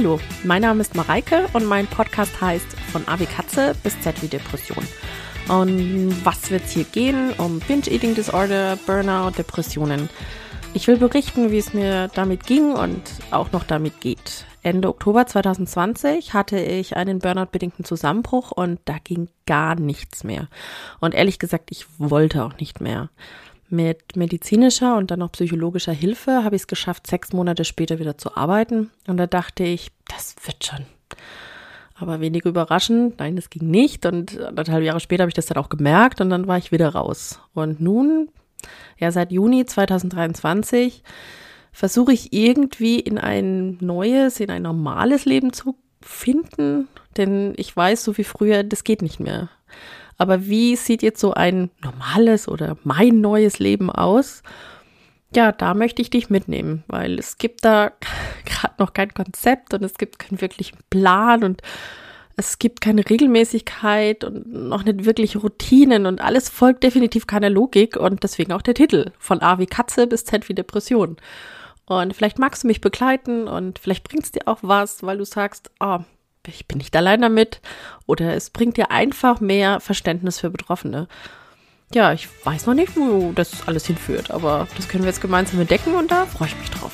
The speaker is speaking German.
Hallo, mein Name ist Mareike und mein Podcast heißt Von A wie Katze bis Z wie Depression. Und was wird hier gehen? Um Binge-Eating Disorder, Burnout, Depressionen. Ich will berichten, wie es mir damit ging und auch noch damit geht. Ende Oktober 2020 hatte ich einen Burnout-bedingten Zusammenbruch und da ging gar nichts mehr. Und ehrlich gesagt, ich wollte auch nicht mehr. Mit medizinischer und dann auch psychologischer Hilfe habe ich es geschafft, sechs Monate später wieder zu arbeiten. Und da dachte ich, das wird schon. Aber wenig überraschend, nein, das ging nicht. Und anderthalb Jahre später habe ich das dann auch gemerkt und dann war ich wieder raus. Und nun, ja, seit Juni 2023 versuche ich irgendwie in ein neues, in ein normales Leben zu finden. Denn ich weiß, so wie früher, das geht nicht mehr. Aber wie sieht jetzt so ein normales oder mein neues Leben aus? Ja, da möchte ich dich mitnehmen, weil es gibt da gerade noch kein Konzept und es gibt keinen wirklichen Plan und es gibt keine Regelmäßigkeit und noch nicht wirklich Routinen und alles folgt definitiv keiner Logik und deswegen auch der Titel von A wie Katze bis Z wie Depression. Und vielleicht magst du mich begleiten und vielleicht bringt es dir auch was, weil du sagst, oh, ich bin nicht allein damit oder es bringt dir einfach mehr Verständnis für Betroffene. Ja, ich weiß noch nicht, wo das alles hinführt, aber das können wir jetzt gemeinsam entdecken und da freue ich mich drauf.